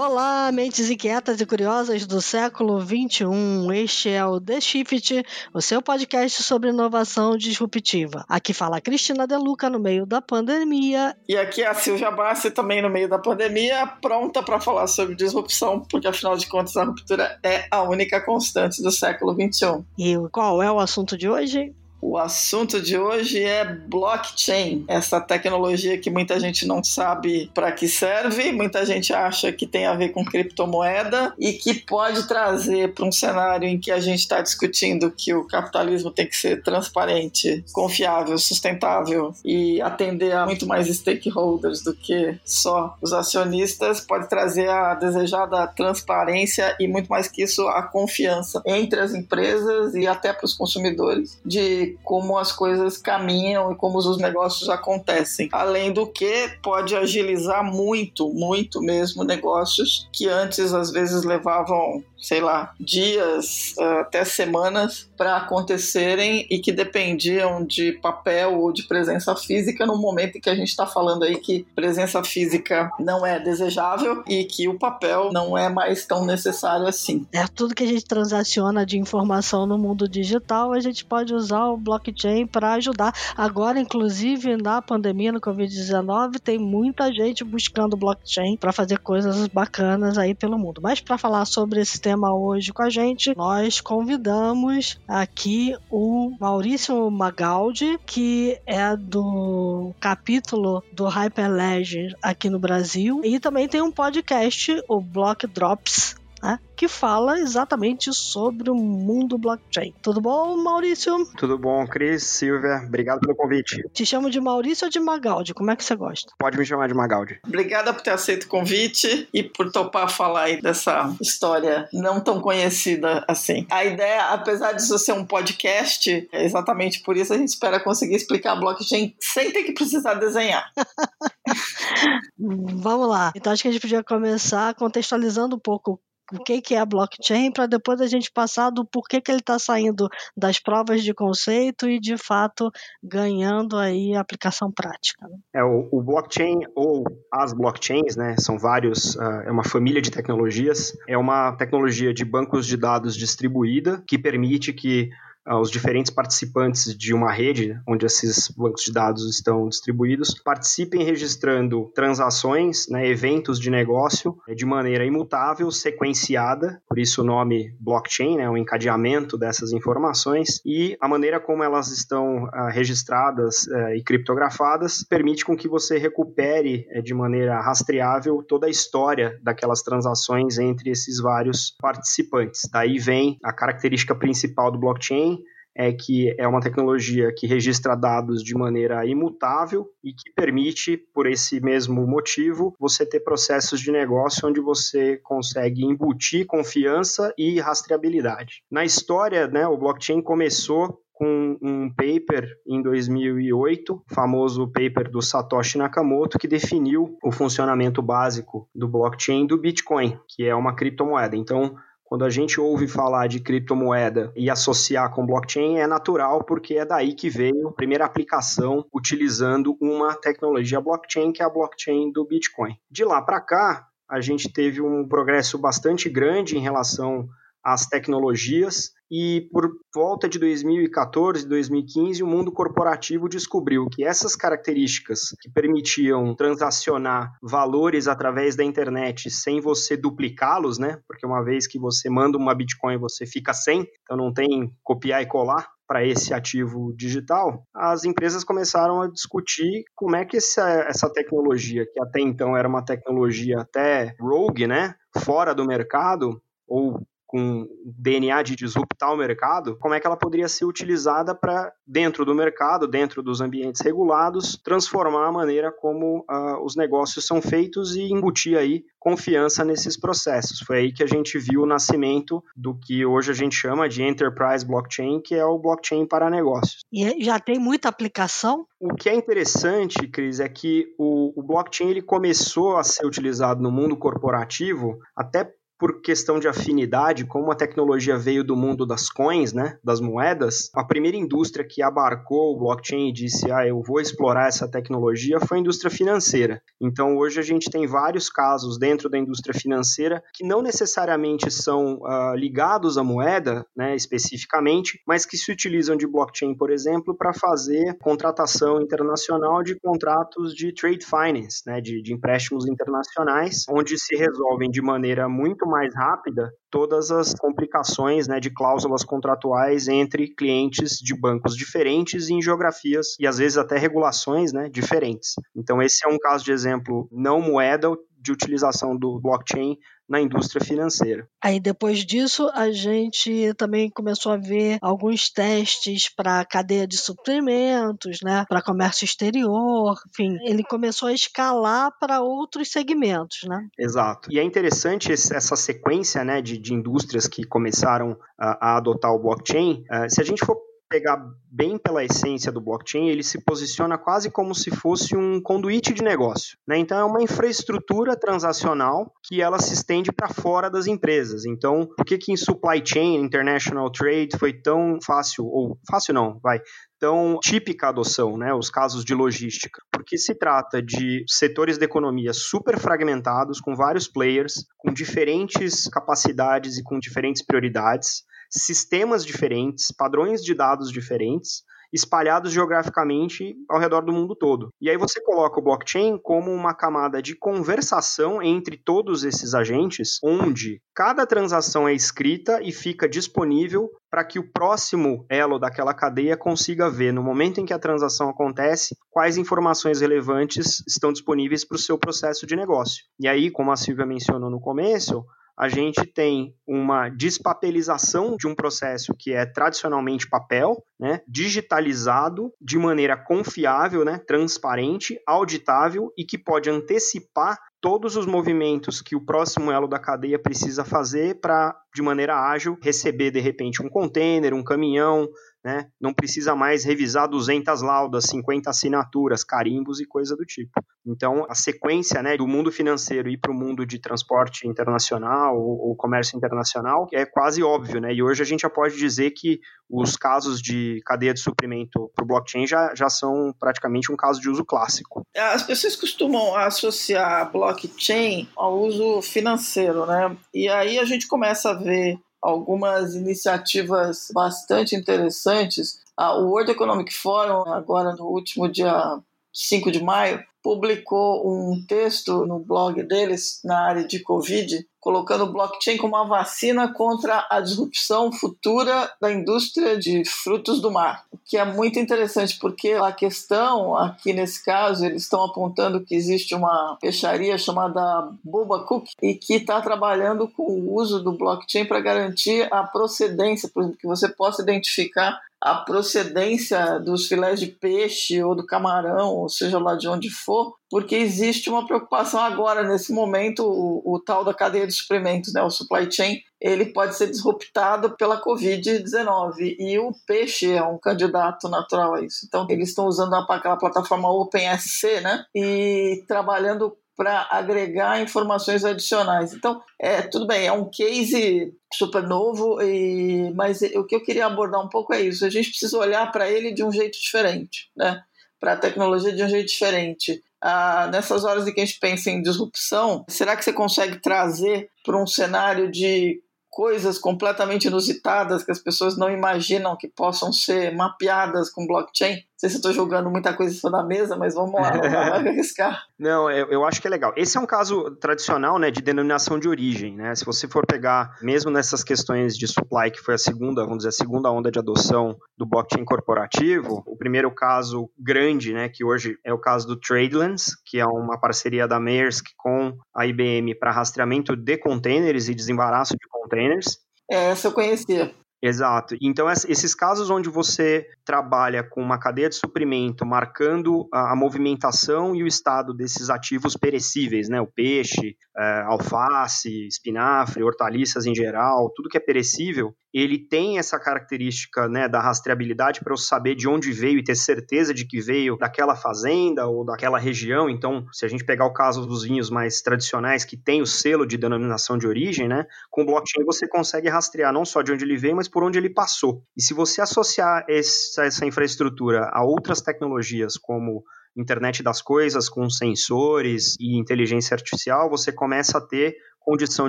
Olá, mentes inquietas e curiosas do século 21. Este é o The Shift, o seu podcast sobre inovação disruptiva. Aqui fala a Cristina Deluca no meio da pandemia. E aqui é a Silvia Bassi também no meio da pandemia, pronta para falar sobre disrupção, porque afinal de contas a ruptura é a única constante do século 21. E qual é o assunto de hoje? O assunto de hoje é blockchain, essa tecnologia que muita gente não sabe para que serve, muita gente acha que tem a ver com criptomoeda e que pode trazer para um cenário em que a gente está discutindo que o capitalismo tem que ser transparente, confiável, sustentável e atender a muito mais stakeholders do que só os acionistas, pode trazer a desejada transparência e muito mais que isso a confiança entre as empresas e até para os consumidores de como as coisas caminham e como os negócios acontecem. Além do que, pode agilizar muito, muito mesmo negócios que antes às vezes levavam sei lá, dias uh, até semanas para acontecerem e que dependiam de papel ou de presença física no momento em que a gente está falando aí que presença física não é desejável e que o papel não é mais tão necessário assim. É tudo que a gente transaciona de informação no mundo digital, a gente pode usar blockchain para ajudar. Agora, inclusive, na pandemia, no Covid-19, tem muita gente buscando blockchain para fazer coisas bacanas aí pelo mundo. Mas para falar sobre esse tema hoje com a gente, nós convidamos aqui o Maurício Magaldi, que é do capítulo do Hyperledger aqui no Brasil, e também tem um podcast, o Block Drops, né? que fala exatamente sobre o mundo blockchain. Tudo bom, Maurício? Tudo bom, Cris, Silvia, obrigado pelo convite. Te chamo de Maurício ou de Magaldi? Como é que você gosta? Pode me chamar de Magaldi. Obrigada por ter aceito o convite e por topar falar aí dessa história não tão conhecida assim. A ideia, apesar disso ser um podcast, é exatamente por isso a gente espera conseguir explicar blockchain sem ter que precisar desenhar. Vamos lá. Então acho que a gente podia começar contextualizando um pouco o que, que é a blockchain, para depois a gente passar do porquê que ele está saindo das provas de conceito e, de fato, ganhando aí aplicação prática. Né? É, o, o, blockchain ou as blockchains, né, são vários, uh, é uma família de tecnologias, é uma tecnologia de bancos de dados distribuída que permite que os diferentes participantes de uma rede onde esses bancos de dados estão distribuídos participem registrando transações, né, eventos de negócio eh, de maneira imutável, sequenciada, por isso o nome blockchain, né, o encadeamento dessas informações e a maneira como elas estão uh, registradas uh, e criptografadas permite com que você recupere uh, de maneira rastreável toda a história daquelas transações entre esses vários participantes. Daí vem a característica principal do blockchain, é que é uma tecnologia que registra dados de maneira imutável e que permite, por esse mesmo motivo, você ter processos de negócio onde você consegue embutir confiança e rastreabilidade. Na história, né, o blockchain começou com um paper em 2008, famoso paper do Satoshi Nakamoto, que definiu o funcionamento básico do blockchain do Bitcoin, que é uma criptomoeda. Então, quando a gente ouve falar de criptomoeda e associar com blockchain, é natural porque é daí que veio a primeira aplicação utilizando uma tecnologia blockchain, que é a blockchain do Bitcoin. De lá para cá, a gente teve um progresso bastante grande em relação às tecnologias e por volta de 2014, 2015, o mundo corporativo descobriu que essas características que permitiam transacionar valores através da internet sem você duplicá-los, né? Porque uma vez que você manda uma Bitcoin, você fica sem, então não tem copiar e colar para esse ativo digital, as empresas começaram a discutir como é que essa, essa tecnologia, que até então era uma tecnologia até rogue, né, fora do mercado, ou com DNA de disruptar o mercado, como é que ela poderia ser utilizada para, dentro do mercado, dentro dos ambientes regulados, transformar a maneira como uh, os negócios são feitos e embutir aí confiança nesses processos. Foi aí que a gente viu o nascimento do que hoje a gente chama de Enterprise Blockchain, que é o blockchain para negócios. E já tem muita aplicação? O que é interessante, Cris, é que o, o blockchain ele começou a ser utilizado no mundo corporativo até por questão de afinidade, como a tecnologia veio do mundo das coins, né, das moedas, a primeira indústria que abarcou o blockchain e disse, ah, eu vou explorar essa tecnologia foi a indústria financeira. Então, hoje a gente tem vários casos dentro da indústria financeira que não necessariamente são uh, ligados à moeda, né, especificamente, mas que se utilizam de blockchain, por exemplo, para fazer contratação internacional de contratos de trade finance, né, de, de empréstimos internacionais, onde se resolvem de maneira muito mais rápida todas as complicações né, de cláusulas contratuais entre clientes de bancos diferentes em geografias e às vezes até regulações né, diferentes. Então, esse é um caso de exemplo não moeda de utilização do blockchain na indústria financeira. Aí depois disso a gente também começou a ver alguns testes para cadeia de suprimentos, né, para comércio exterior, enfim, ele começou a escalar para outros segmentos, né? Exato. E é interessante essa sequência, né, de, de indústrias que começaram a, a adotar o blockchain. Uh, se a gente for pegar bem pela essência do blockchain, ele se posiciona quase como se fosse um conduíte de negócio. Né? Então, é uma infraestrutura transacional que ela se estende para fora das empresas. Então, por que, que em supply chain, international trade, foi tão fácil, ou fácil não, vai, tão típica adoção, né, os casos de logística, porque se trata de setores da economia super fragmentados, com vários players, com diferentes capacidades e com diferentes prioridades, sistemas diferentes, padrões de dados diferentes, espalhados geograficamente ao redor do mundo todo. E aí você coloca o blockchain como uma camada de conversação entre todos esses agentes, onde cada transação é escrita e fica disponível para que o próximo elo daquela cadeia consiga ver, no momento em que a transação acontece, quais informações relevantes estão disponíveis para o seu processo de negócio. E aí, como a Silvia mencionou no começo, a gente tem uma despapelização de um processo que é tradicionalmente papel, né, digitalizado de maneira confiável, né, transparente, auditável e que pode antecipar todos os movimentos que o próximo elo da cadeia precisa fazer para, de maneira ágil, receber de repente um container, um caminhão, né? Não precisa mais revisar 200 laudas, 50 assinaturas, carimbos e coisa do tipo. Então, a sequência né, do mundo financeiro ir para o mundo de transporte internacional ou, ou, comércio internacional é quase óbvio, né? E hoje a gente já pode dizer que os casos de cadeia de suprimento para o blockchain já, já são praticamente um caso de uso clássico. As pessoas costumam associar blockchain ao uso financeiro, né? E aí a gente começa a ver algumas iniciativas bastante interessantes. O World Economic Forum, agora no último dia 5 de maio, publicou um texto no blog deles na área de Covid, colocando o blockchain como uma vacina contra a disrupção futura da indústria de frutos do mar, o que é muito interessante porque a questão aqui nesse caso eles estão apontando que existe uma peixaria chamada Boba Cook e que está trabalhando com o uso do blockchain para garantir a procedência, por exemplo, que você possa identificar a procedência dos filés de peixe ou do camarão, ou seja lá de onde for, porque existe uma preocupação agora, nesse momento, o, o tal da cadeia de suprimentos, né, o supply chain, ele pode ser disruptado pela Covid-19 e o peixe é um candidato natural a isso. Então, eles estão usando aquela plataforma OpenSC, né, e trabalhando para agregar informações adicionais. Então, é, tudo bem, é um case super novo, e, mas o que eu queria abordar um pouco é isso. A gente precisa olhar para ele de um jeito diferente, né? para a tecnologia de um jeito diferente. Ah, nessas horas em que a gente pensa em disrupção, será que você consegue trazer para um cenário de coisas completamente inusitadas que as pessoas não imaginam que possam ser mapeadas com blockchain? Sei se estou jogando muita coisa em cima da mesa, mas vamos lá, vamos arriscar. Não, eu, eu, acho que é legal. Esse é um caso tradicional, né, de denominação de origem, né? Se você for pegar, mesmo nessas questões de supply, que foi a segunda, vamos dizer, a segunda onda de adoção do blockchain corporativo, o primeiro caso grande, né, que hoje é o caso do Tradelands, que é uma parceria da Maersk com a IBM para rastreamento de containers e desembaraço de containers. É, essa eu conhecia. Exato. Então, esses casos onde você trabalha com uma cadeia de suprimento marcando a, movimentação e o estado desses ativos perecíveis, né? O peixe, é, alface, espinafre, hortaliças em geral, tudo que é perecível, ele tem essa característica né, da rastreabilidade para eu saber de onde veio e ter certeza de que veio daquela fazenda ou daquela região. Então, se a gente pegar o caso dos vinhos mais tradicionais que tem o selo de denominação de origem, né, com blockchain você consegue rastrear não só de onde ele veio, mas por onde ele passou. E se você associar essa, essa infraestrutura a outras tecnologias como internet das coisas com sensores e inteligência artificial, você começa a ter condição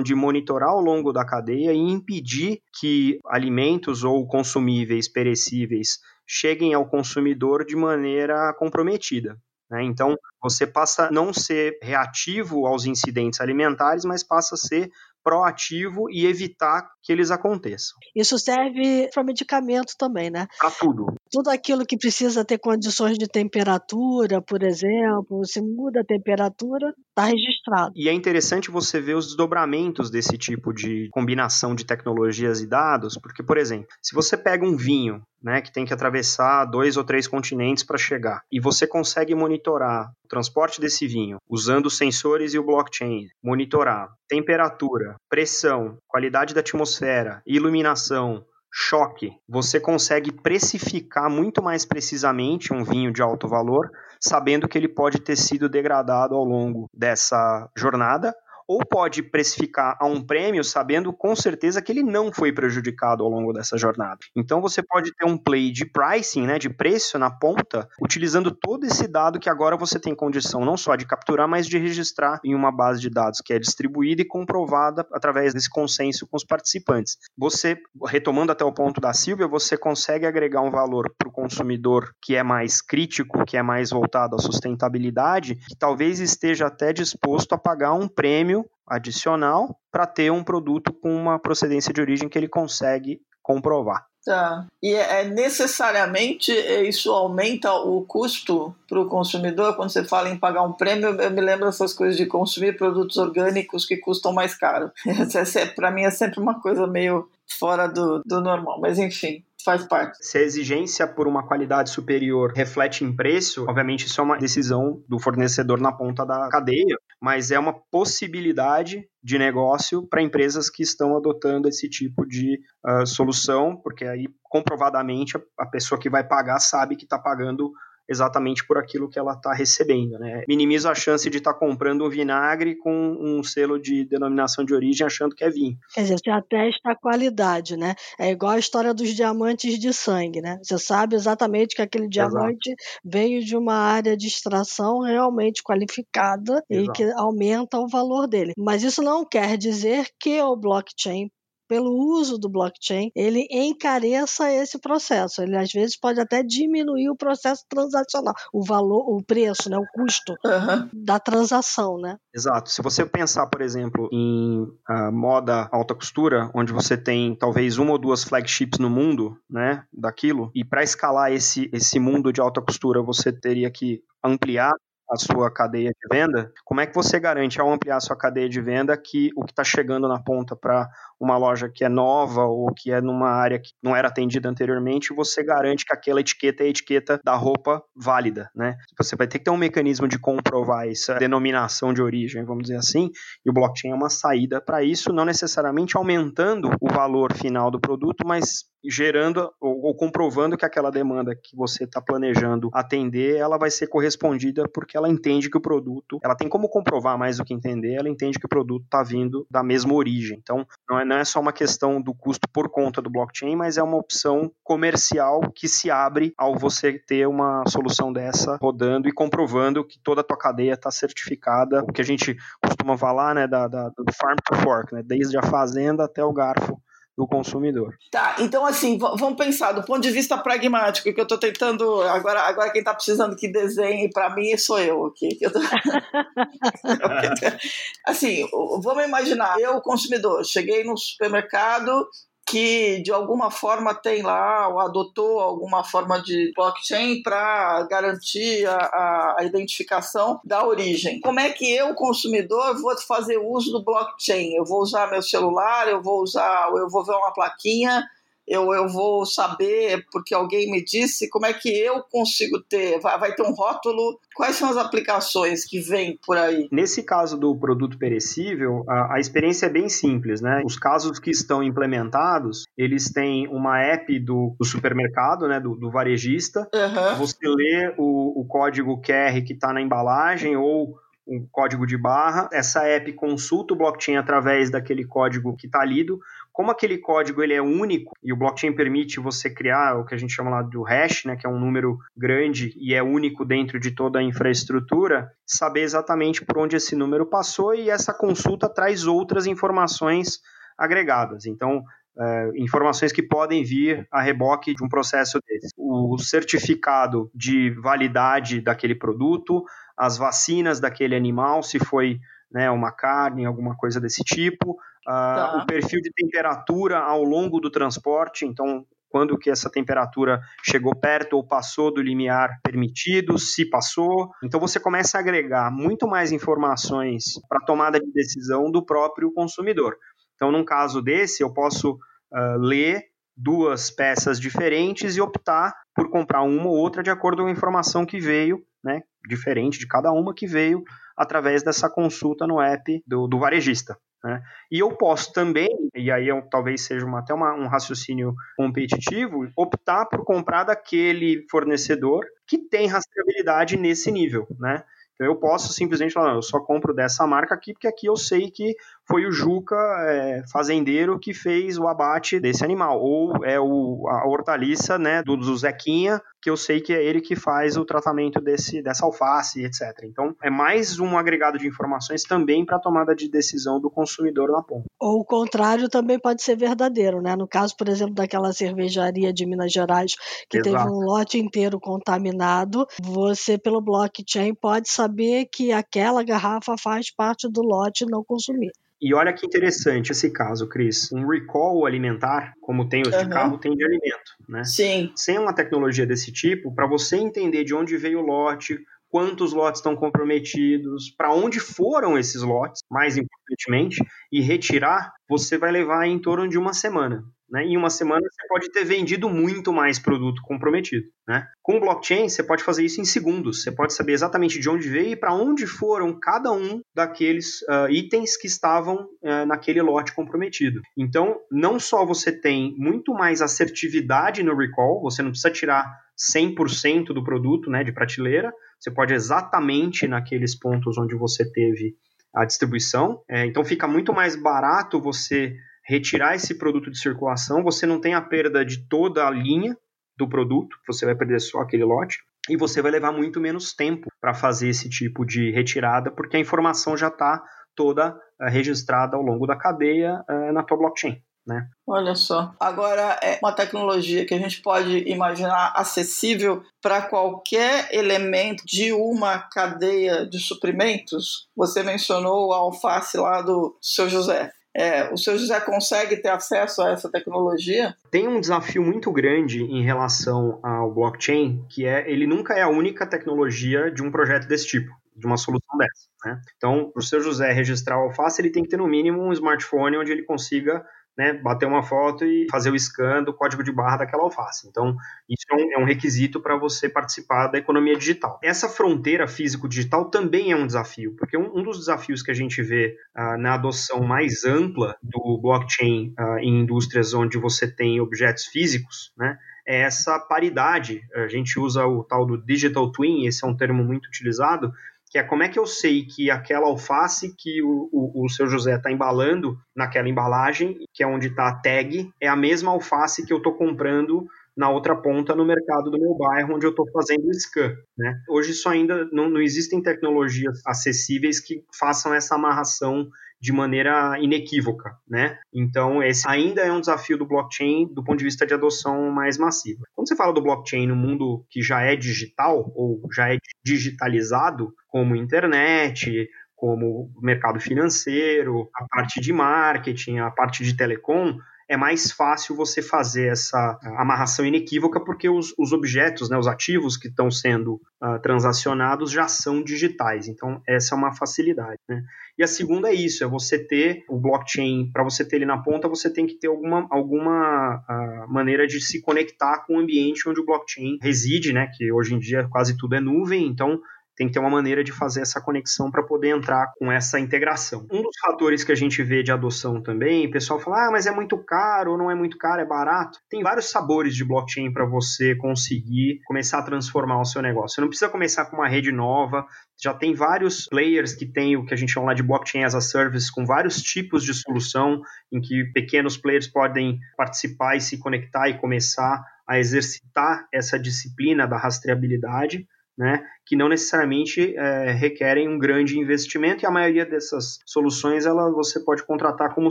de monitorar ao longo da cadeia e impedir que alimentos ou consumíveis perecíveis cheguem ao consumidor de maneira comprometida. Né? Então, você passa a não ser reativo aos incidentes alimentares, mas passa a ser proativo e evitar que eles aconteçam. Isso serve para medicamento também, né? Para tudo. Tudo aquilo que precisa ter condições de temperatura, por exemplo, se muda a temperatura, está registrado. E é interessante você ver os desdobramentos desse tipo de combinação de tecnologias e dados, porque, por exemplo, se você pega um vinho né, que tem que atravessar dois ou três continentes para chegar. E você consegue monitorar o transporte desse vinho usando os sensores e o blockchain, monitorar temperatura, pressão, qualidade da atmosfera, iluminação, choque. Você consegue precificar muito mais precisamente um vinho de alto valor, sabendo que ele pode ter sido degradado ao longo dessa jornada ou pode precificar a um prêmio sabendo com certeza que ele não foi prejudicado ao longo dessa jornada. Então você pode ter um play de pricing, né, de preço na ponta, utilizando todo esse dado que agora você tem condição não só de capturar, mas de registrar em uma base de dados que é distribuída e comprovada através desse consenso com os participantes. Você, retomando até o ponto da Silvia, você consegue agregar um valor para o consumidor que é mais crítico, que é mais voltado à sustentabilidade, que talvez esteja até disposto a pagar um prêmio adicional para ter um produto com uma procedência de origem que ele consegue comprovar. Tá. E é, é necessariamente é, isso aumenta o custo para o consumidor? Quando você fala em pagar um prêmio, eu me lembro dessas coisas de consumir produtos orgânicos que custam mais caro. para mim é sempre uma coisa meio fora do, do normal, mas enfim faz parte. Se a exigência por uma qualidade superior reflete em preço, obviamente isso é uma decisão do fornecedor na ponta da cadeia, mas é uma possibilidade de negócio para empresas que estão adotando esse tipo de uh, solução, porque aí comprovadamente a, a pessoa que vai pagar sabe que está pagando exatamente por aquilo que ela está recebendo. Né? Minimiza a chance de estar tá comprando um vinagre com um selo de denominação de origem achando que é vinho. Quer dizer, você atesta a qualidade, né? É igual a história dos diamantes de sangue, né? Você sabe exatamente que aquele diamante Exato. veio de uma área de extração realmente qualificada Exato. e que aumenta o valor dele. Mas isso não quer dizer que o blockchain pelo uso do blockchain, ele encareça esse processo. Ele às vezes pode até diminuir o processo transacional, o valor, o preço, né, o custo uhum. da transação, né? Exato. Se você pensar, por exemplo, em uh, moda alta costura, onde você tem talvez uma ou duas flagships no mundo, né, daquilo, e para escalar esse esse mundo de alta costura, você teria que ampliar a sua cadeia de venda, como é que você garante, ao ampliar a sua cadeia de venda, que o que está chegando na ponta para uma loja que é nova ou que é numa área que não era atendida anteriormente, você garante que aquela etiqueta é a etiqueta da roupa válida, né? Você vai ter que ter um mecanismo de comprovar essa denominação de origem, vamos dizer assim, e o blockchain é uma saída para isso, não necessariamente aumentando o valor final do produto, mas gerando ou, ou, comprovando que aquela demanda que você está planejando atender, ela vai ser correspondida porque ela entende que o produto, ela tem como comprovar mais do que entender, ela entende que o produto está vindo da mesma origem. Então, não é, não é só uma questão do custo por conta do blockchain, mas é uma opção comercial que se abre ao você ter uma solução dessa rodando e comprovando que toda a tua cadeia está certificada, o que a gente costuma falar, né, da, da, do farm to fork, né, desde a fazenda até o garfo do consumidor. Tá, então assim, vamos pensar do ponto de vista pragmático, que eu estou tentando. Agora, agora quem está precisando que desenhe para mim sou eu aqui. Tô... assim, vamos imaginar, eu, consumidor, cheguei no supermercado que de alguma forma tem lá, ou adotou alguma forma de blockchain para garantir a, a, identificação da origem. Como é que eu, consumidor, vou fazer uso do blockchain? Eu vou usar meu celular, eu vou usar, eu vou ver uma plaquinha Eu, eu vou saber porque alguém me disse como é que eu consigo ter. Vai, vai ter um rótulo. Quais são as aplicações que vêm por aí? Nesse caso do produto perecível, a, a experiência é bem simples, né? Os casos que estão implementados, eles têm uma app do, do supermercado, né? Do, do varejista. Uhum. Você lê o, o código QR que está na embalagem ou um código de barra. Essa app consulta o blockchain através daquele código que está lido. Como aquele código ele é único e o blockchain permite você criar o que a gente chama lá do hash, né, que é um número grande e é único dentro de toda a infraestrutura, saber exatamente por onde esse número passou e essa consulta traz outras informações agregadas. Então, é, informações que podem vir a reboque de um processo desse. O certificado de validade daquele produto, as vacinas daquele animal, se foi né, uma carne, alguma coisa desse tipo, uh, tá. o perfil de temperatura ao longo do transporte, então quando que essa temperatura chegou perto ou passou do limiar permitido, se passou. Então você começa a agregar muito mais informações para a tomada de decisão do próprio consumidor. Então, num caso desse, eu posso uh, ler duas peças diferentes e optar por comprar uma ou outra de acordo com a informação que veio né, diferente de cada uma que veio através dessa consulta no app do, do varejista. Né? E eu posso também, e aí eu, talvez seja uma, até uma, um raciocínio competitivo, optar por comprar daquele fornecedor que tem rastreabilidade nesse nível. Né? Então eu posso simplesmente falar, eu só compro dessa marca aqui, porque aqui eu sei que foi o Juca é, fazendeiro que fez o abate desse animal. Ou é o, a hortaliça né, do, do Zequinha, que eu sei que é ele que faz o tratamento desse, dessa alface, etc. Então, é mais um agregado de informações também para a tomada de decisão do consumidor na ponta. Ou o contrário também pode ser verdadeiro, né? No caso, por exemplo, daquela cervejaria de Minas Gerais que Exato. teve um lote inteiro contaminado, você, pelo blockchain, pode saber que aquela garrafa faz parte do lote não consumir. E olha que interessante esse caso, Cris. Um recall alimentar, como tem os uhum. de carro, tem de alimento, né? Sim. Sem uma tecnologia desse tipo, para você entender de onde veio o lote, quantos lotes estão comprometidos, para onde foram esses lotes, mais importantemente, e retirar, você vai levar em torno de uma semana. Né? Em uma semana você pode ter vendido muito mais produto comprometido. Né? Com blockchain, você pode fazer isso em segundos. Você pode saber exatamente de onde veio e para onde foram cada um daqueles uh, itens que estavam uh, naquele lote comprometido. Então, não só você tem muito mais assertividade no recall, você não precisa tirar 100% do produto né, de prateleira, você pode exatamente naqueles pontos onde você teve a distribuição. É, então, fica muito mais barato você retirar esse produto de circulação, você não tem a perda de toda a linha do produto, você vai perder só aquele lote, e você vai levar muito menos tempo para fazer esse tipo de retirada, porque a informação já está toda uh, registrada ao longo da cadeia uh, na tua blockchain. Né? Olha só. Agora, é uma tecnologia que a gente pode imaginar acessível para qualquer elemento de uma cadeia de suprimentos. Você mencionou a alface lá do seu José. É, o seu José consegue ter acesso a essa tecnologia? Tem um desafio muito grande em relação ao blockchain, que é ele nunca é a única tecnologia de um projeto desse tipo, de uma solução dessa. Né? Então, para o seu José registrar o Alface, ele tem que ter no mínimo um smartphone onde ele consiga né, bater uma foto e fazer o scan do código de barra daquela alface. Então, isso é um, é um requisito para você participar da economia digital. Essa fronteira físico-digital também é um desafio, porque um, um dos desafios que a gente vê uh, na adoção mais ampla do blockchain uh, em indústrias onde você tem objetos físicos, né, é essa paridade. A gente usa o tal do digital twin, esse é um termo muito utilizado, que é como é que eu sei que aquela alface que o, o, o seu José está embalando naquela embalagem, que é onde está a tag, é a mesma alface que eu estou comprando na outra ponta no mercado do meu bairro, onde eu estou fazendo o scan. Né? Hoje isso ainda não, não existem tecnologias acessíveis que façam essa amarração de maneira inequívoca, né? Então, esse ainda é um desafio do blockchain do ponto de vista de adoção mais massiva. Quando você fala do blockchain no mundo que já é digital ou já é digitalizado, como internet, como mercado financeiro, a parte de marketing, a parte de telecom, é mais fácil você fazer essa amarração inequívoca porque os, os objetos, né, os ativos que estão sendo uh, transacionados já são digitais. Então, essa é uma facilidade. Né? E a segunda é isso, é você ter o blockchain, para você ter ele na ponta, você tem que ter alguma, alguma uh, maneira de se conectar com o ambiente onde o blockchain reside, né? que hoje em dia quase tudo é nuvem, então tem que ter uma maneira de fazer essa conexão para poder entrar com essa integração. Um dos fatores que a gente vê de adoção também, o pessoal fala, ah, mas é muito caro ou não é muito caro, é barato. Tem vários sabores de blockchain para você conseguir começar a transformar o seu negócio. Você não precisa começar com uma rede nova, já tem vários players que tem o que a gente chama lá de blockchain as a service, com vários tipos de solução em que pequenos players podem participar e se conectar e começar a exercitar essa disciplina da rastreabilidade né, que não necessariamente é, requerem um grande investimento e a maioria dessas soluções ela você pode contratar como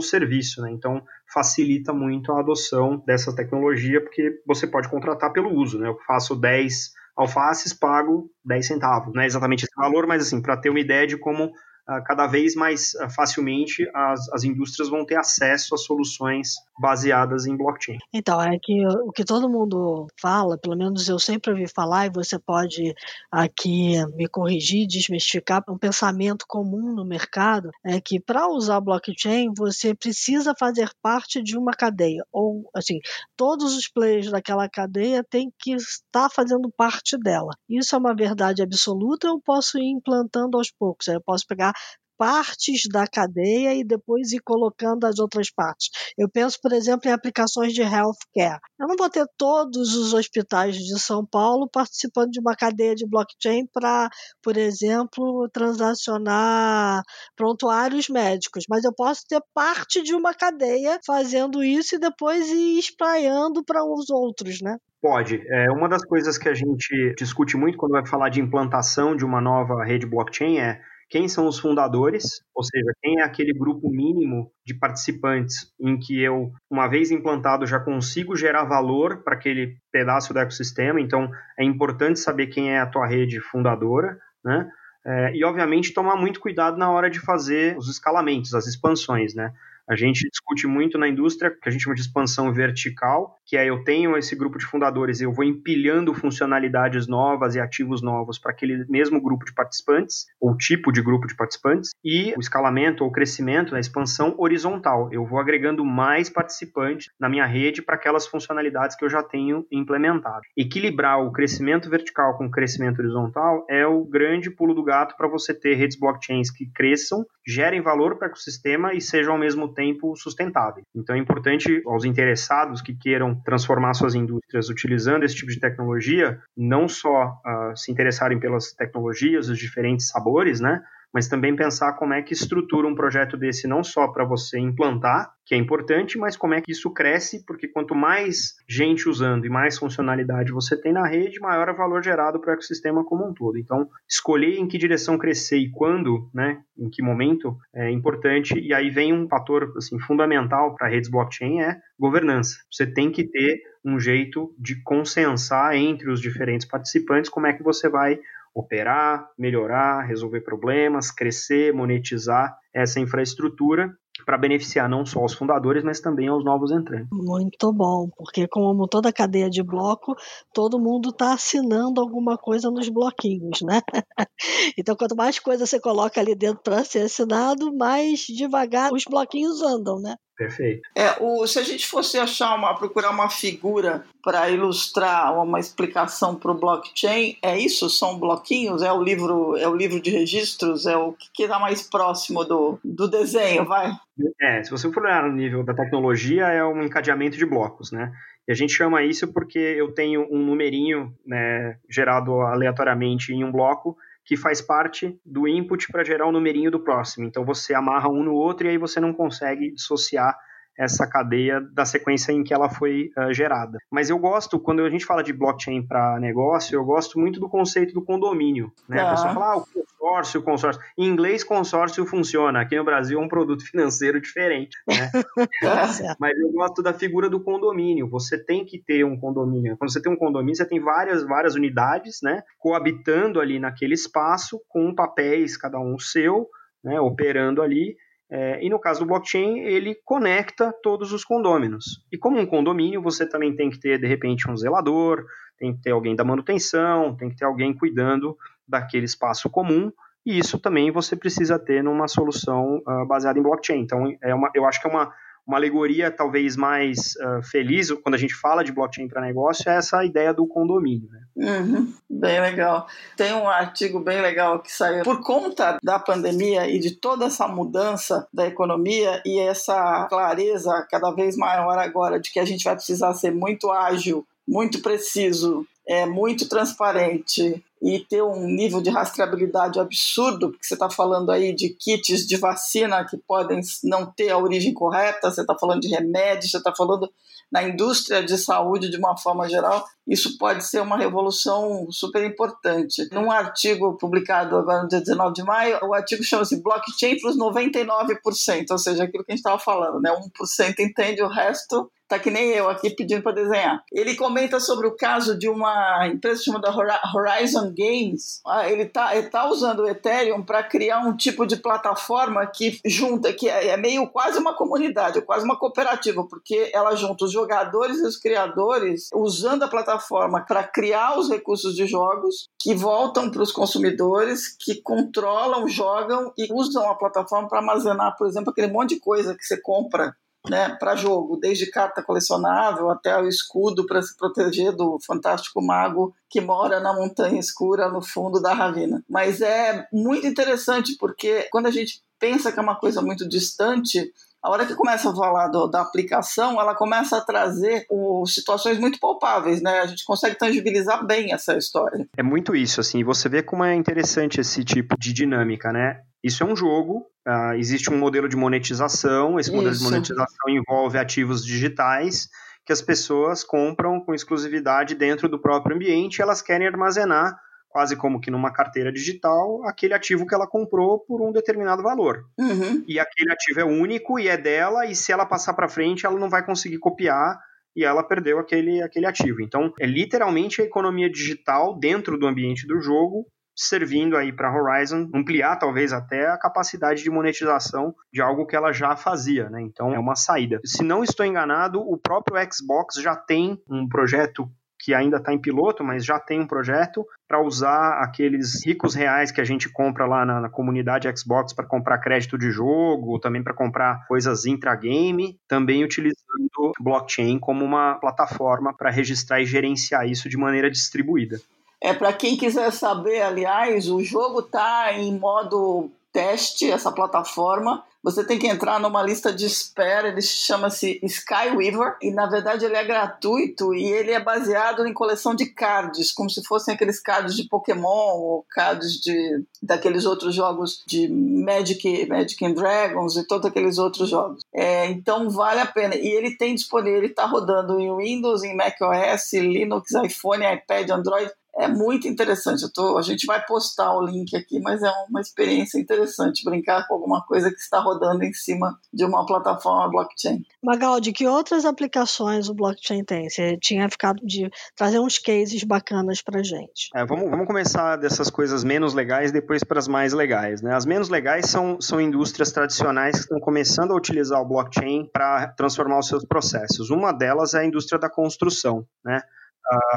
serviço, né, então facilita muito a adoção dessa tecnologia porque você pode contratar pelo uso, né, eu faço 10 alfaces, pago 10 centavos, não é exatamente esse valor, mas assim, para ter uma ideia de como cada vez mais ah, facilmente as, as indústrias vão ter acesso a soluções baseadas em blockchain. Então, é que o que todo mundo fala, pelo menos eu sempre ouvi falar, e você pode aqui me corrigir, desmistificar, um pensamento comum no mercado é que para usar blockchain você precisa fazer parte de uma cadeia, ou assim, todos os players daquela cadeia têm que estar fazendo parte dela. Isso é uma verdade absoluta, eu posso ir implantando aos poucos, eu posso pegar partes da cadeia e depois ir colocando as outras partes. Eu penso, por exemplo, em aplicações de healthcare. Eu não vou ter todos os hospitais de São Paulo participando de uma cadeia de blockchain para, por exemplo, transacionar prontuários médicos, mas eu posso ter parte de uma cadeia fazendo isso e depois ir espraiando para os outros, né? Pode. É, uma das coisas que a gente discute muito quando vai falar de implantação de uma nova rede blockchain é quem são os fundadores, ou seja, quem é aquele grupo mínimo de participantes em que eu, uma vez implantado, já consigo gerar valor para aquele pedaço do ecossistema. Então, é importante saber quem é a tua rede fundadora, né? É, e, obviamente, tomar muito cuidado na hora de fazer os escalamentos, as expansões, né? A gente discute muito na indústria, que a gente chama de expansão vertical, que é eu tenho esse grupo de fundadores, eu vou empilhando funcionalidades novas e ativos novos para aquele mesmo grupo de participantes, ou tipo de grupo de participantes, e o escalamento ou crescimento, a né, expansão horizontal. Eu vou agregando mais participantes na minha rede para aquelas funcionalidades que eu já tenho implementado. Equilibrar o crescimento vertical com o crescimento horizontal é o grande pulo do gato para você ter redes blockchains que cresçam, gerem valor para o ecossistema e sejam ao mesmo tempo tempo sustentável. Então é importante aos interessados que queiram transformar suas indústrias utilizando esse tipo de tecnologia, não só uh, se interessarem pelas tecnologias, os diferentes sabores, né? Mas também pensar como é que estrutura um projeto desse não só para você implantar, que é importante, mas como é que isso cresce, porque quanto mais gente usando e mais funcionalidade você tem na rede, maior é o valor gerado para o ecossistema como um todo. Então, escolher em que direção crescer e quando, né, em que momento é importante, e aí vem um fator assim, fundamental para redes blockchain é governança. Você tem que ter um jeito de consensar entre os diferentes participantes como é que você vai operar, melhorar, resolver problemas, crescer, monetizar essa infraestrutura para beneficiar não só os fundadores, mas também aos novos entrantes. Muito bom, porque como toda cadeia de bloco, todo mundo está assinando alguma coisa nos bloquinhos, né? então, quanto mais coisa você coloca ali dentro para ser assinado, mais devagar os bloquinhos andam, né? Perfeito. É, o, se a gente fosse achar uma, procurar uma figura para ilustrar uma explicação para o blockchain, é isso? São bloquinhos? É o livro, é o livro de registros? É o que está mais próximo do, do desenho, vai? É, se você for olhar no nível da tecnologia, é um encadeamento de blocos, né? E a gente chama isso porque eu tenho um numerinho né, gerado aleatoriamente em um bloco que faz parte do input para gerar o numerinho do próximo. Então você amarra um no outro e aí você não consegue dissociar essa cadeia da sequência em que ela foi uh, gerada. Mas eu gosto, quando a gente fala de blockchain para negócio, eu gosto muito do conceito do condomínio. Né? Tá. A pessoa fala, ah, o consórcio, o consórcio. Em inglês, consórcio funciona. Aqui no Brasil é um produto financeiro diferente. Né? Tá Mas eu gosto da figura do condomínio. Você tem que ter um condomínio. Quando você tem um condomínio, você tem várias, várias unidades, né? Coabitando ali naquele espaço, com papéis, cada um seu, né? Operando ali É, e no caso do blockchain, ele conecta todos os condôminos. E como um condomínio, você também tem que ter, de repente, um zelador, tem que ter alguém da manutenção, tem que ter alguém cuidando daquele espaço comum. E isso também você precisa ter numa solução uh, baseada em blockchain. Então, é uma, eu acho que é uma, uma alegoria talvez mais uh, feliz quando a gente fala de blockchain para negócio é essa ideia do condomínio. Né? Uhum, bem legal. Tem um artigo bem legal que saiu por conta da pandemia e de toda essa mudança da economia e essa clareza cada vez maior agora de que a gente vai precisar ser muito ágil, muito preciso, é muito transparente e ter um nível de rastreabilidade absurdo, porque você está falando aí de kits de vacina que podem não ter a origem correta, você está falando de remédios, você está falando na indústria de saúde de uma forma geral, isso pode ser uma revolução super importante. Num artigo publicado agora no dia 19 de maio, o artigo chama-se Blockchain para os 99%, ou seja, aquilo que a gente estava falando, né? 1% entende, o resto tá que nem eu aqui pedindo para desenhar. Ele comenta sobre o caso de uma empresa chamada Horizon Games. Ah, ele tá, ele tá usando o Ethereum para criar um tipo de plataforma que junta, que é, é meio quase uma comunidade, quase uma cooperativa, porque ela junta os jogadores e os criadores usando a plataforma para criar os recursos de jogos que voltam para os consumidores, que controlam, jogam e usam a plataforma para armazenar, por exemplo, aquele monte de coisa que você compra né, para jogo, desde carta colecionável até o escudo para se proteger do fantástico mago que mora na montanha escura no fundo da ravina. Mas é muito interessante porque quando a gente pensa que é uma coisa muito distante, a hora que começa a falar do, da aplicação, ela começa a trazer o, situações muito palpáveis, né? A gente consegue tangibilizar bem essa história. É muito isso, assim. Você vê como é interessante esse tipo de dinâmica, né? Isso é um jogo, uh, existe um modelo de monetização, esse modelo Isso. de monetização envolve ativos digitais que as pessoas compram com exclusividade dentro do próprio ambiente e elas querem armazenar, quase como que numa carteira digital, aquele ativo que ela comprou por um determinado valor. Uhum. E aquele ativo é único e é dela, e se ela passar para frente, ela não vai conseguir copiar e ela perdeu aquele, aquele ativo. Então, é literalmente a economia digital dentro do ambiente do jogo servindo aí para Horizon ampliar talvez até a capacidade de monetização de algo que ela já fazia, né? Então é uma saída. Se não estou enganado, o próprio Xbox já tem um projeto que ainda está em piloto, mas já tem um projeto para usar aqueles ricos reais que a gente compra lá na, na comunidade Xbox para comprar crédito de jogo, também para comprar coisas intra-game, também utilizando blockchain como uma plataforma para registrar e gerenciar isso de maneira distribuída. É para quem quiser saber, aliás, o jogo está em modo teste, essa plataforma. Você tem que entrar numa lista de espera, ele chama-se Skyweaver, e na verdade ele é gratuito e ele é baseado em coleção de cards, como se fossem aqueles cards de Pokémon ou cards de daqueles outros jogos de Magic, Magic and Dragons e todos aqueles outros jogos. É, então vale a pena. E ele tem disponível, ele está rodando em Windows, em macOS, Linux, iPhone, iPad, Android é muito interessante. Tô, a gente vai postar o link aqui, mas é uma experiência interessante brincar com alguma coisa que está rodando em cima de uma plataforma blockchain. Magaldi, que outras aplicações o blockchain tem? Você tinha ficado de trazer uns cases bacanas para gente. É, vamos, vamos começar dessas coisas menos legais, depois para as mais legais. Né? As menos legais são, são indústrias tradicionais que estão começando a utilizar o blockchain para transformar os seus processos. Uma delas é a indústria da construção. Né?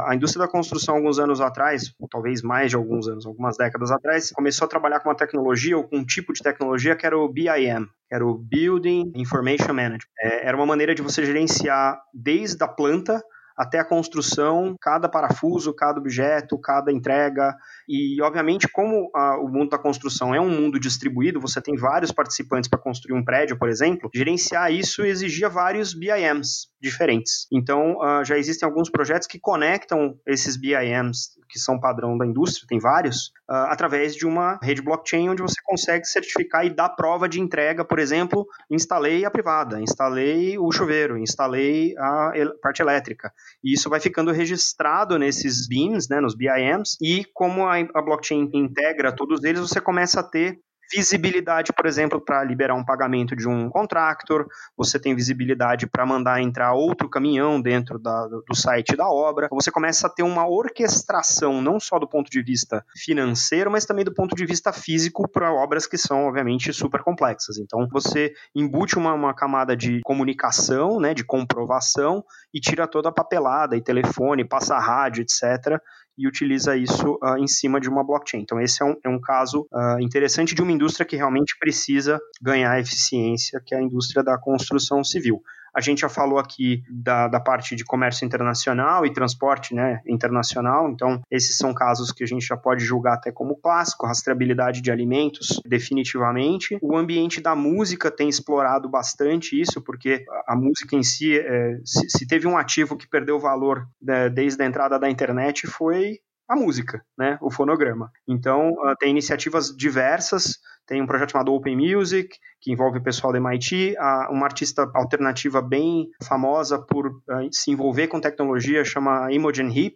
A indústria da construção, alguns anos atrás, ou talvez mais de alguns anos, algumas décadas atrás, começou a trabalhar com uma tecnologia ou com um tipo de tecnologia que era o BIM, que era o Building Information Management. É, era uma maneira de você gerenciar desde a planta até a construção, cada parafuso, cada objeto, cada entrega. E, obviamente, como a, o mundo da construção é um mundo distribuído, você tem vários participantes para construir um prédio, por exemplo, gerenciar isso exigia vários BIMs diferentes. Então, uh, já existem alguns projetos que conectam esses BIMs, que são padrão da indústria, tem vários, uh, através de uma rede blockchain onde você consegue certificar e dar prova de entrega, por exemplo, instalei a privada, instalei o chuveiro, instalei a parte elétrica. E isso vai ficando registrado nesses BIMs, né, nos BIMs, e como a, a blockchain integra todos eles, você começa a ter visibilidade, por exemplo, para liberar um pagamento de um contractor, você tem visibilidade para mandar entrar outro caminhão dentro da, do site da obra. Você começa a ter uma orquestração, não só do ponto de vista financeiro, mas também do ponto de vista físico para obras que são, obviamente, super complexas. Então, você embute uma, uma camada de comunicação, né, de comprovação, e tira toda a papelada e telefone, passa rádio, etc., e utiliza isso uh, em cima de uma blockchain. Então, esse é um, é um caso uh, interessante de uma indústria que realmente precisa ganhar eficiência, que é a indústria da construção civil. A gente já falou aqui da, da parte de comércio internacional e transporte né, internacional, então esses são casos que a gente já pode julgar até como clássico, rastreabilidade de alimentos, definitivamente. O ambiente da música tem explorado bastante isso, porque a, música em si, é, se, se, teve um ativo que perdeu valor né, desde a entrada da internet, foi a música, né, o fonograma. Então, uh, tem iniciativas diversas tem um projeto chamado Open Music, que envolve o pessoal da MIT, uma artista alternativa bem famosa por se envolver com tecnologia, chama Imogen Heap,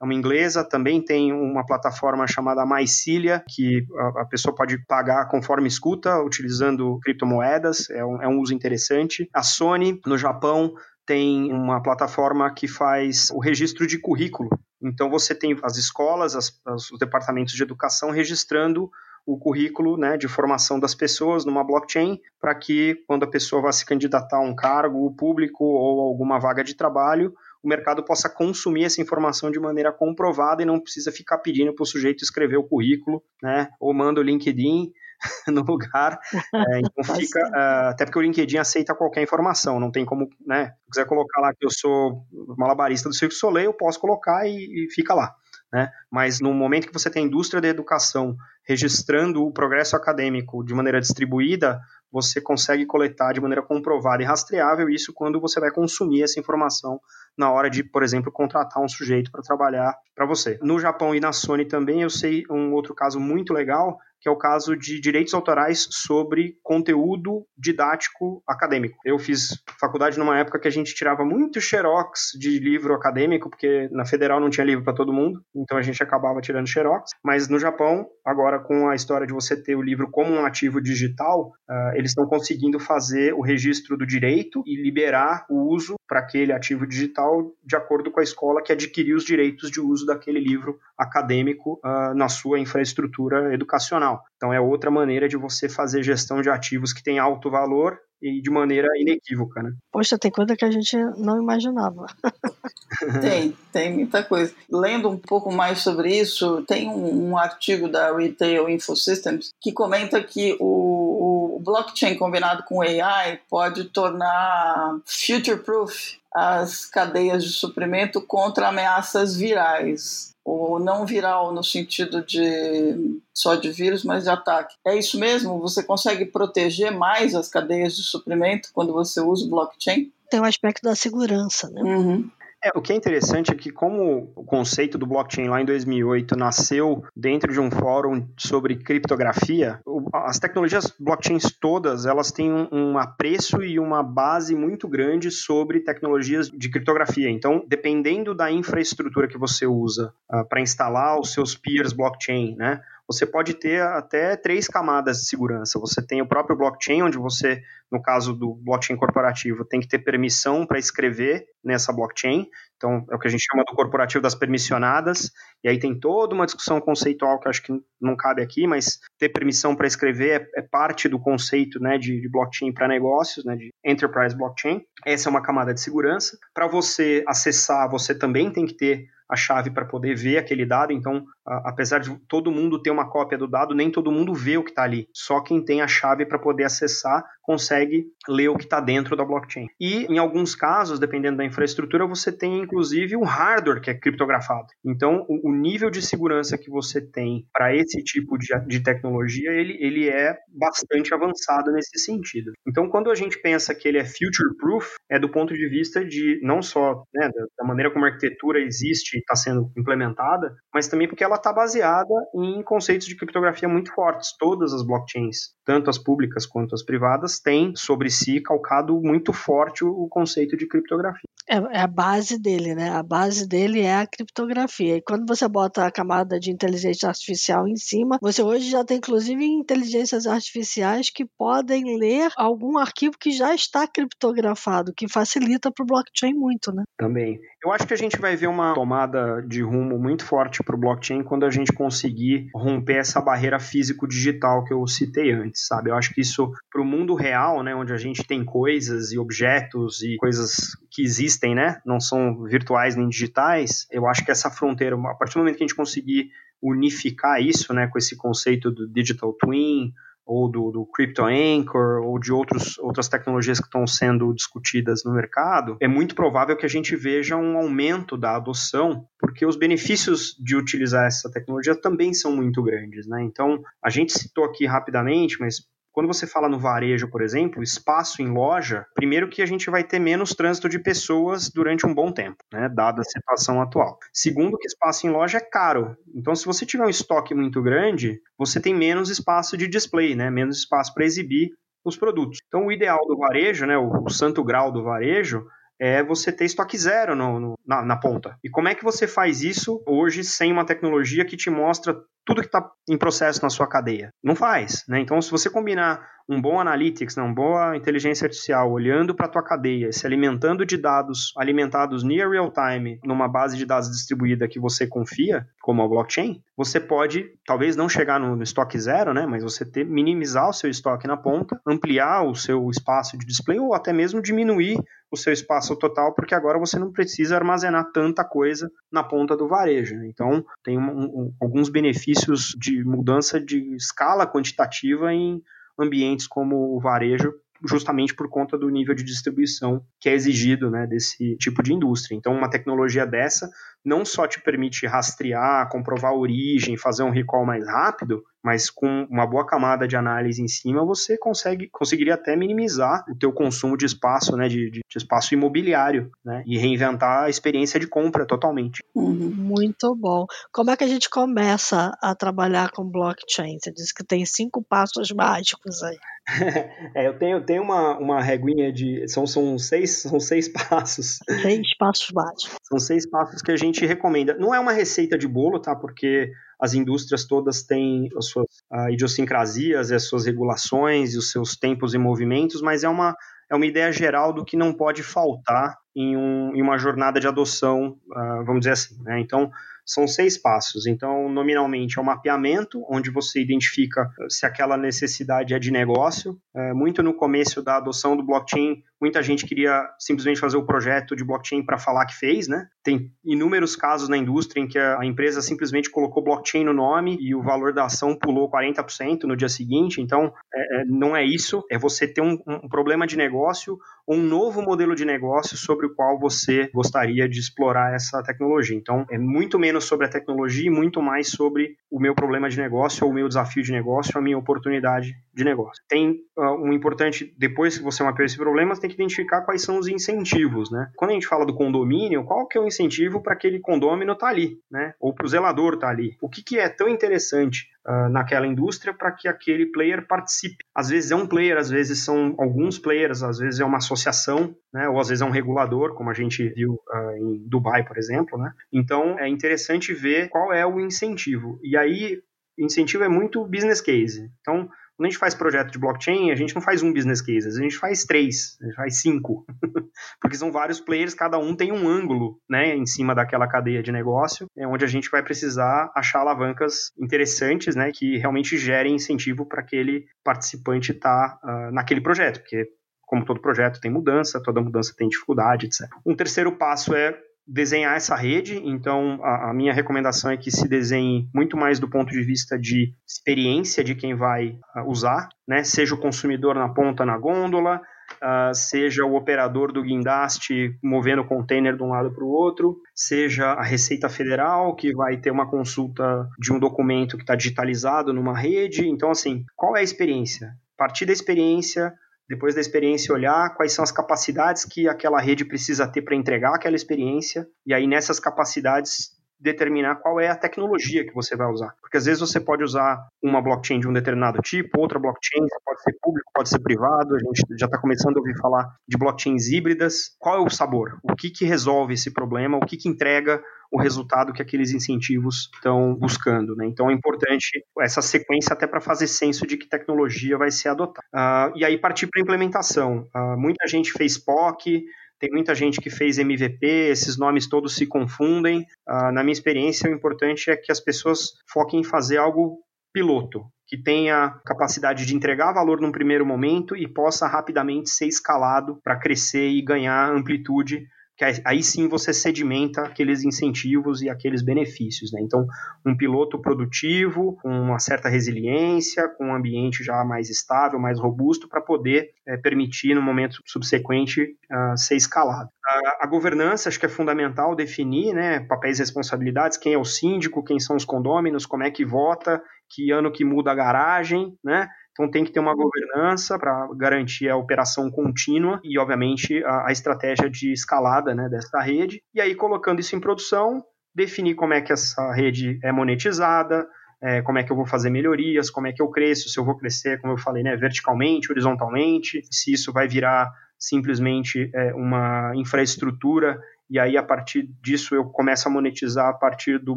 é uma inglesa, também tem uma plataforma chamada Mycilia, que a, pessoa pode pagar conforme escuta, utilizando criptomoedas, é um, é um uso interessante. A Sony, no Japão, tem uma plataforma que faz o registro de currículo. Então você tem as escolas, as, os departamentos de educação registrando o currículo né, de formação das pessoas numa blockchain para que, quando a pessoa vá se candidatar a um cargo público ou alguma vaga de trabalho, o mercado possa consumir essa informação de maneira comprovada e não precisa ficar pedindo para o sujeito escrever o currículo, né, ou manda o LinkedIn no lugar. É, então fica, uh, até porque o LinkedIn aceita qualquer informação, não tem como, né, se quiser colocar lá que eu sou malabarista do du Soleil, eu posso colocar e, e fica lá. Né? Mas no momento que você tem a indústria da educação registrando o progresso acadêmico de maneira distribuída, você consegue coletar de maneira comprovada e rastreável isso quando você vai consumir essa informação na hora de, por exemplo, contratar um sujeito para trabalhar para você. No Japão e na Sony também eu sei um outro caso muito legal que é o caso de direitos autorais sobre conteúdo didático acadêmico. Eu fiz faculdade numa época que a gente tirava muito xerox de livro acadêmico, porque na federal não tinha livro para todo mundo, então a gente acabava tirando xerox. Mas no Japão, agora com a história de você ter o livro como um ativo digital, uh, eles estão conseguindo fazer o registro do direito e liberar o uso para aquele ativo digital de acordo com a escola que adquiriu os direitos de uso daquele livro acadêmico uh, na sua infraestrutura educacional. Então é outra maneira de você fazer gestão de ativos que tem alto valor e de maneira inequívoca, né? Poxa, tem coisa que a gente não imaginava. tem, tem muita coisa. Lendo um pouco mais sobre isso, tem um, um artigo da Retail Infosystems que comenta que o, o blockchain combinado com AI pode tornar future-proof as cadeias de suprimento contra ameaças virais ou não viral no sentido de só de vírus, mas de ataque. É isso mesmo? Você consegue proteger mais as cadeias de suprimento quando você usa o blockchain? Tem o aspecto da segurança, né? Uhum. É, o que é interessante é que como o conceito do blockchain lá em 2008 nasceu dentro de um fórum sobre criptografia, as tecnologias blockchains todas, elas têm um, um apreço e uma base muito grande sobre tecnologias de criptografia. Então, dependendo da infraestrutura que você usa uh, para instalar os seus peers blockchain, né? Você pode ter até três camadas de segurança. Você tem o próprio blockchain, onde você, no caso do blockchain corporativo, tem que ter permissão para escrever nessa blockchain. Então, é o que a gente chama do corporativo das permissionadas. E aí tem toda uma discussão conceitual que acho que não cabe aqui, mas ter permissão para escrever é, é, parte do conceito né, de, de blockchain para negócios, né, de enterprise blockchain. Essa é uma camada de segurança. Para você acessar, você também tem que ter a chave para poder ver aquele dado. Então, apesar de todo mundo ter uma cópia do dado, nem todo mundo vê o que está ali. Só quem tem a chave para poder acessar consegue ler o que está dentro da blockchain. E, em alguns casos, dependendo da infraestrutura, você tem inclusive um hardware que é criptografado. Então, o, o nível de segurança que você tem para esse tipo de, de tecnologia, ele, ele é bastante avançado nesse sentido. Então, quando a gente pensa que ele é future proof, é do ponto de vista de não só né, da maneira como a arquitetura existe e está sendo implementada, mas também porque ela está baseada em conceitos de criptografia muito fortes. Todas as blockchains, tanto as públicas quanto as privadas, têm sobre si calcado muito forte o, o conceito de criptografia. É, é, a base dele, né? A base dele é a criptografia. E quando você bota a camada de inteligência artificial em cima, você hoje já tem inclusive inteligências artificiais que podem ler algum arquivo que já está criptografado, que facilita para o blockchain muito, né? Também. Eu acho que a gente vai ver uma tomada de rumo muito forte para o blockchain quando a gente conseguir romper essa barreira físico-digital que eu citei antes, sabe? Eu acho que isso, para o mundo real, né, onde a gente tem coisas e objetos e coisas que existem, né, não são virtuais nem digitais, eu acho que essa fronteira, a partir do momento que a gente conseguir unificar isso, né, com esse conceito do digital twin, ou do, do Crypto Anchor, ou de outros, outras tecnologias que estão sendo discutidas no mercado, é muito provável que a gente veja um aumento da adoção, porque os benefícios de utilizar essa tecnologia também são muito grandes. Né? Então, a gente citou aqui rapidamente, mas quando você fala no varejo, por exemplo, espaço em loja, primeiro que a gente vai ter menos trânsito de pessoas durante um bom tempo, né, dada a situação atual. Segundo que espaço em loja é caro. Então, se você tiver um estoque muito grande, você tem menos espaço de display, né, menos espaço para exibir os produtos. Então, o ideal do varejo, né, o, o santo grau do varejo, é você ter estoque zero no, no, na, na, ponta. E como é que você faz isso hoje sem uma tecnologia que te mostra tudo que está em processo na sua cadeia. Não faz, né? Então, se você combinar um bom analytics, né, uma boa inteligência artificial, olhando para a tua cadeia, se alimentando de dados alimentados near real time, numa base de dados distribuída que você confia, como a blockchain, você pode, talvez não chegar no, no estoque zero, né, mas você ter, minimizar o seu estoque na ponta, ampliar o seu espaço de display ou até mesmo diminuir o seu espaço total, porque agora você não precisa armazenar tanta coisa na ponta do varejo. Né? Então, tem um, um, alguns benefícios benefícios de mudança de escala quantitativa em ambientes como o varejo, justamente por conta do nível de distribuição que é exigido né, desse tipo de indústria. Então, uma tecnologia dessa não só te permite rastrear, comprovar a origem, fazer um recall mais rápido, mas com uma boa camada de análise em cima, você consegue, conseguiria até minimizar o teu consumo de espaço, né, de, de espaço imobiliário, né, e reinventar a experiência de compra totalmente. Uhum. Muito bom. Como é que a gente começa a trabalhar com blockchain? Você disse que tem cinco passos mágicos aí. é, eu tenho, tenho uma, uma reguinha de. São, são, seis, são seis passos. Seis passos básicos. São seis passos que a gente recomenda. Não é uma receita de bolo, tá? Porque as indústrias todas têm as suas uh, idiosincrasias, as suas regulações e os seus tempos e movimentos, mas é uma, é uma ideia geral do que não pode faltar em, um, em uma jornada de adoção, uh, vamos dizer assim. Né? Então, são seis passos. Então, nominalmente, é o mapeamento, onde você identifica se aquela necessidade é de negócio. É, muito no começo da adoção do blockchain, muita gente queria simplesmente fazer o projeto de blockchain para falar que fez, né? Tem inúmeros casos na indústria em que a empresa simplesmente colocou blockchain no nome e o valor da ação pulou 40% no dia seguinte. Então, é, é, não é isso. É você ter um, um problema de negócio um novo modelo de negócio sobre o qual você gostaria de explorar essa tecnologia. Então, é muito menos sobre a tecnologia e muito mais sobre o meu problema de negócio ou o meu desafio de negócio, a minha oportunidade de negócio. Tem uh, um importante, depois que você mapeou esse problema, você tem que identificar quais são os incentivos, né? Quando a gente fala do condomínio, qual que é o incentivo para aquele condômino estar tá ali, né? Ou para o zelador estar tá ali? O que, que é tão interessante uh, naquela indústria para que aquele player participe? Às vezes é um player, às vezes são alguns players, às vezes é uma associação, né? Ou às vezes é um regulador, como a gente viu uh, em Dubai, por exemplo, né? Então é interessante ver qual é o incentivo. E aí, incentivo é muito business case. Então, quando a gente faz projeto de blockchain, a gente não faz um business case, a gente faz três, a gente faz cinco. Porque são vários players, cada um tem um ângulo né, em cima daquela cadeia de negócio, é onde a gente vai precisar achar alavancas interessantes né, que realmente gerem incentivo para aquele participante estar tá, uh, naquele projeto. Porque como todo projeto tem mudança, toda mudança tem dificuldade, etc. Um terceiro passo é desenhar essa rede, então a, a, minha recomendação é que se desenhe muito mais do ponto de vista de experiência de quem vai uh, usar, né? seja o consumidor na ponta na gôndola, uh, seja o operador do guindaste movendo o container de um lado para o outro, seja a Receita Federal que vai ter uma consulta de um documento que está digitalizado numa rede. Então, assim, qual é a experiência? A partir da experiência, depois da experiência olhar quais são as capacidades que aquela rede precisa ter para entregar aquela experiência, e aí nessas capacidades determinar qual é a tecnologia que você vai usar. Porque às vezes você pode usar uma blockchain de um determinado tipo, outra blockchain, pode ser público, pode ser privado, a gente já está começando a ouvir falar de blockchains híbridas. Qual é o sabor? O que, que resolve esse problema? O que, que entrega o resultado que aqueles incentivos estão buscando. Né? Então é importante essa sequência até para fazer senso de que tecnologia vai ser adotada. Uh, e aí partir para a implementação. Uh, muita gente fez POC, tem muita gente que fez MVP, esses nomes todos se confundem. Uh, na minha experiência, o importante é que as pessoas foquem em fazer algo piloto, que tenha capacidade de entregar valor num primeiro momento e possa rapidamente ser escalado para crescer e ganhar amplitude que aí sim você sedimenta aqueles incentivos e aqueles benefícios. Né? Então, um piloto produtivo, com uma certa resiliência, com um ambiente já mais estável, mais robusto, para poder é, permitir, no momento subsequente, uh, ser escalado. A, a, governança, acho que é fundamental definir né, papéis e responsabilidades, quem é o síndico, quem são os condôminos, como é que vota, que ano que muda a garagem, né? Então tem que ter uma governança para garantir a operação contínua e, obviamente, a, a estratégia de escalada né, dessa rede. E aí, colocando isso em produção, definir como é que essa rede é monetizada, é, como é que eu vou fazer melhorias, como é que eu cresço, se eu vou crescer, como eu falei, né, verticalmente, horizontalmente, se isso vai virar simplesmente é, uma infraestrutura e aí a partir disso eu começo a monetizar a partir do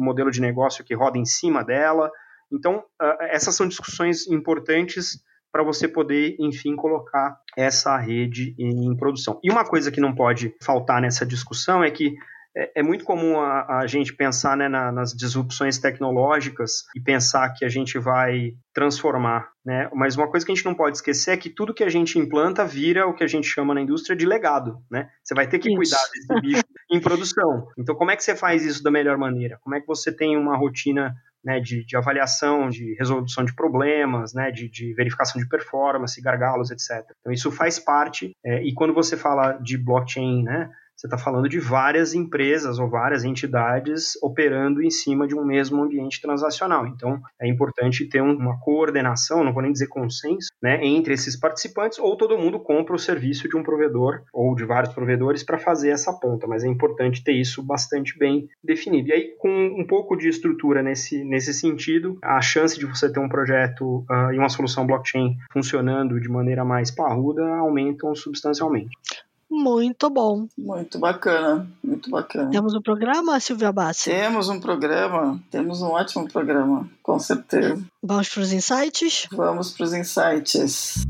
modelo de negócio que roda em cima dela. Então, essas são discussões importantes para você poder, enfim, colocar essa rede em, produção. E uma coisa que não pode faltar nessa discussão é que é, é muito comum a, a gente pensar né, na, nas disrupções tecnológicas e pensar que a gente vai transformar, né? Mas uma coisa que a gente não pode esquecer é que tudo que a gente implanta vira o que a gente chama na indústria de legado, né? Você vai ter que isso. cuidar desse bicho em produção. Então, como é que você faz isso da melhor maneira? Como é que você tem uma rotina né, de, de, avaliação, de resolução de problemas, né, de, de, verificação de performance, gargalos, etc. Então isso faz parte. É, e quando você fala de blockchain, né, você está falando de várias empresas ou várias entidades operando em cima de um mesmo ambiente transacional. Então, é importante ter uma coordenação, não vou nem dizer consenso, né, entre esses participantes, ou todo mundo compra o serviço de um provedor ou de vários provedores para fazer essa ponta, mas é importante ter isso bastante bem definido. E aí, com um pouco de estrutura nesse, nesse sentido, a chance de você ter um projeto uh, e uma solução blockchain funcionando de maneira mais parruda aumentam substancialmente. Muito bom. Muito bacana, muito bacana. Temos um programa, Silvia Bassi? Temos um programa, temos um ótimo programa, com certeza. Vamos para os insights? Vamos para os insights.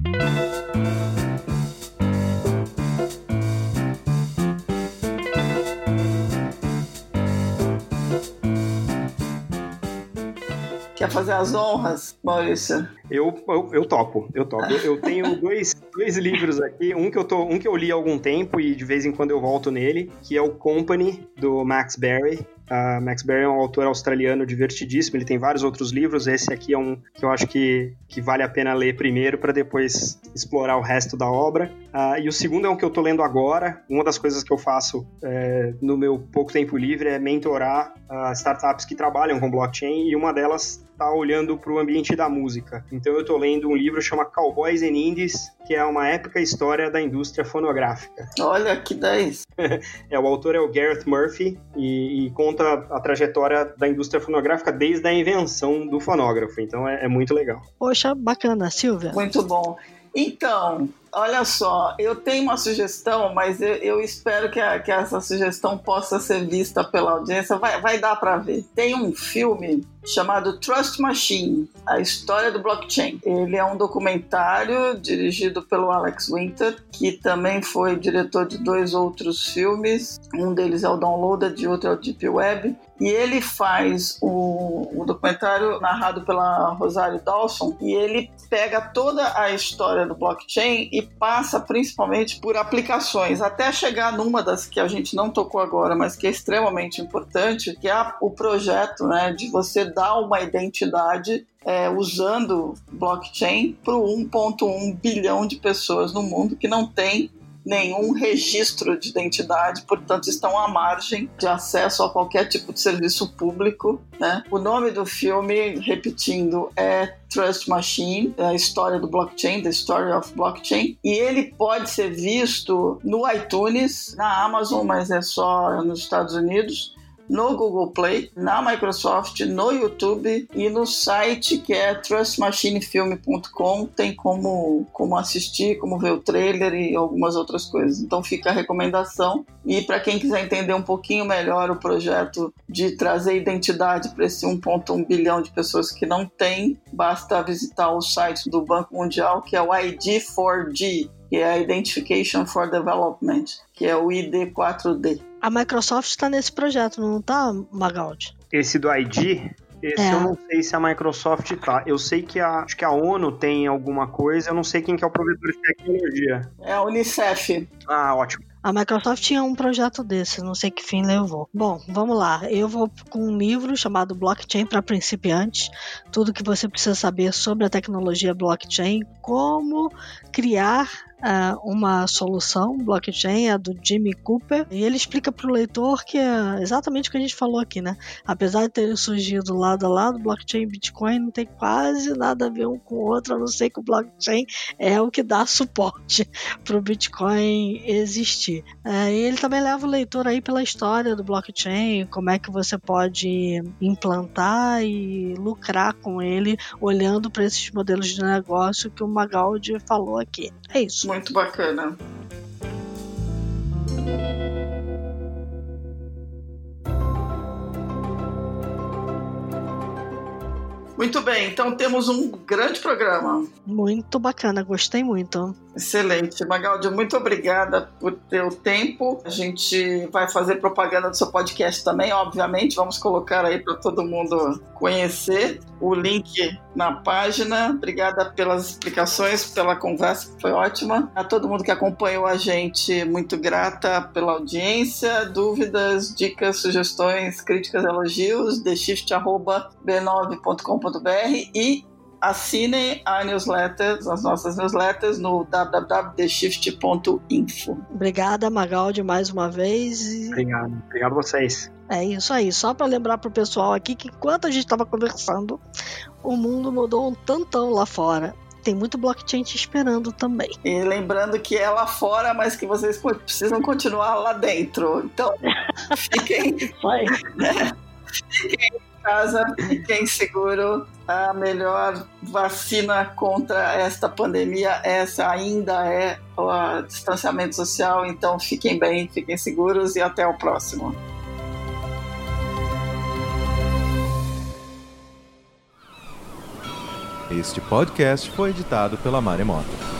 Quer fazer as honras, Maurício? Eu, eu, eu topo, eu topo. Eu, eu tenho dois, dois livros aqui, um que, eu tô, um que eu li há algum tempo e de vez em quando eu volto nele, que é o Company, do Max Berry. Uh, Max Berry é um autor australiano divertidíssimo, ele tem vários outros livros, esse aqui é um que eu acho que, que vale a pena ler primeiro para depois explorar o resto da obra. Uh, e o segundo é um que eu estou lendo agora, uma das coisas que eu faço é, no meu pouco tempo livre é mentorar uh, startups que trabalham com blockchain e uma delas está olhando para o ambiente da música. Então eu estou lendo um livro chamado Cowboys and Indies, que é uma épica história da indústria fonográfica. Olha que 10! é, o autor é o Gareth Murphy e, e, conta a trajetória da indústria fonográfica desde a invenção do fonógrafo. Então é, é muito legal. Poxa, bacana, Silvia. Muito bom. Então, olha só, eu tenho uma sugestão, mas eu, eu espero que, a, que, essa sugestão possa ser vista pela audiência. Vai, vai dar para ver. Tem um filme chamado Trust Machine, a história do blockchain. Ele é um documentário dirigido pelo Alex Winter, que também foi diretor de dois outros filmes. Um deles é o Downloaded e outro é o Deep Web. E ele faz o, o documentário narrado pela Rosário Dawson e ele pega toda a história do blockchain e passa principalmente por aplicações, até chegar numa das que a gente não tocou agora, mas que é extremamente importante, que é o projeto né, de você dar uma identidade é, usando blockchain para 1,1 bilhão de pessoas no mundo que não tem nenhum registro de identidade, portanto estão à margem de acesso a qualquer tipo de serviço público. Né? O nome do filme, repetindo, é Trust Machine, é a história do blockchain, The Story of Blockchain, e ele pode ser visto no iTunes, na Amazon, mas é só nos Estados Unidos, no Google Play, na Microsoft, no YouTube e no site que é trustmachinefilm.com. Tem como, como assistir, como ver o trailer e algumas outras coisas. Então fica a recomendação. E para quem quiser entender um pouquinho melhor o projeto de trazer identidade para esse 1,1 bilhão de pessoas que não tem, basta visitar o site do Banco Mundial, que é o ID4D, que é a Identification for Development, que é o ID4D. A Microsoft está nesse projeto, não está, Magaldi? Esse do ID, esse é. eu não sei se a Microsoft tá. Eu sei que a, acho que a ONU tem alguma coisa, eu não sei quem que é o provedor de tecnologia. É a Unicef. Ah, ótimo. A Microsoft tinha um projeto desse, não sei que fim levou. Bom, vamos lá. Eu vou com um livro chamado Blockchain para principiantes. Tudo que você precisa saber sobre a tecnologia blockchain, como criar uma solução blockchain, a do Jimmy Cooper, e ele explica para o leitor que é exatamente o que a gente falou aqui, né? Apesar de terem surgido lado a lado, blockchain e Bitcoin não tem quase nada a ver um com o outro, a não ser que o blockchain é o que dá suporte para o Bitcoin existir. Uh, e ele também leva o leitor aí pela história do blockchain, como é que você pode implantar e lucrar com ele, olhando para esses modelos de negócio que o Magaldi falou aqui. É isso. Muito bacana. Muito bem, então temos um grande programa. Muito bacana, gostei muito. Excelente. Magaldi, muito obrigada por ter o tempo. A gente vai fazer propaganda do seu podcast também, obviamente. Vamos colocar aí para todo mundo conhecer o link na página. Obrigada pelas explicações, pela conversa, que foi ótima. A todo mundo que acompanhou a gente, muito grata pela audiência. Dúvidas, dicas, sugestões, críticas, elogios, theshift.b9.com.br e assinem a newsletter, as nossas newsletters no www.theshift.info. Obrigada, Magaldi, mais uma vez. Obrigado. Obrigado a vocês. É isso aí. Só para lembrar pro pessoal aqui que enquanto a gente estava conversando, o mundo mudou um tantão lá fora tem muito blockchain te esperando também. E lembrando que é lá fora, mas que vocês precisam continuar lá dentro. Então, fiquem. Né? Fiquem casa, fiquem seguro. A melhor vacina contra esta pandemia, essa ainda é o distanciamento social. Então fiquem bem, fiquem seguros e até o próximo. Este podcast foi editado pela Maremoto.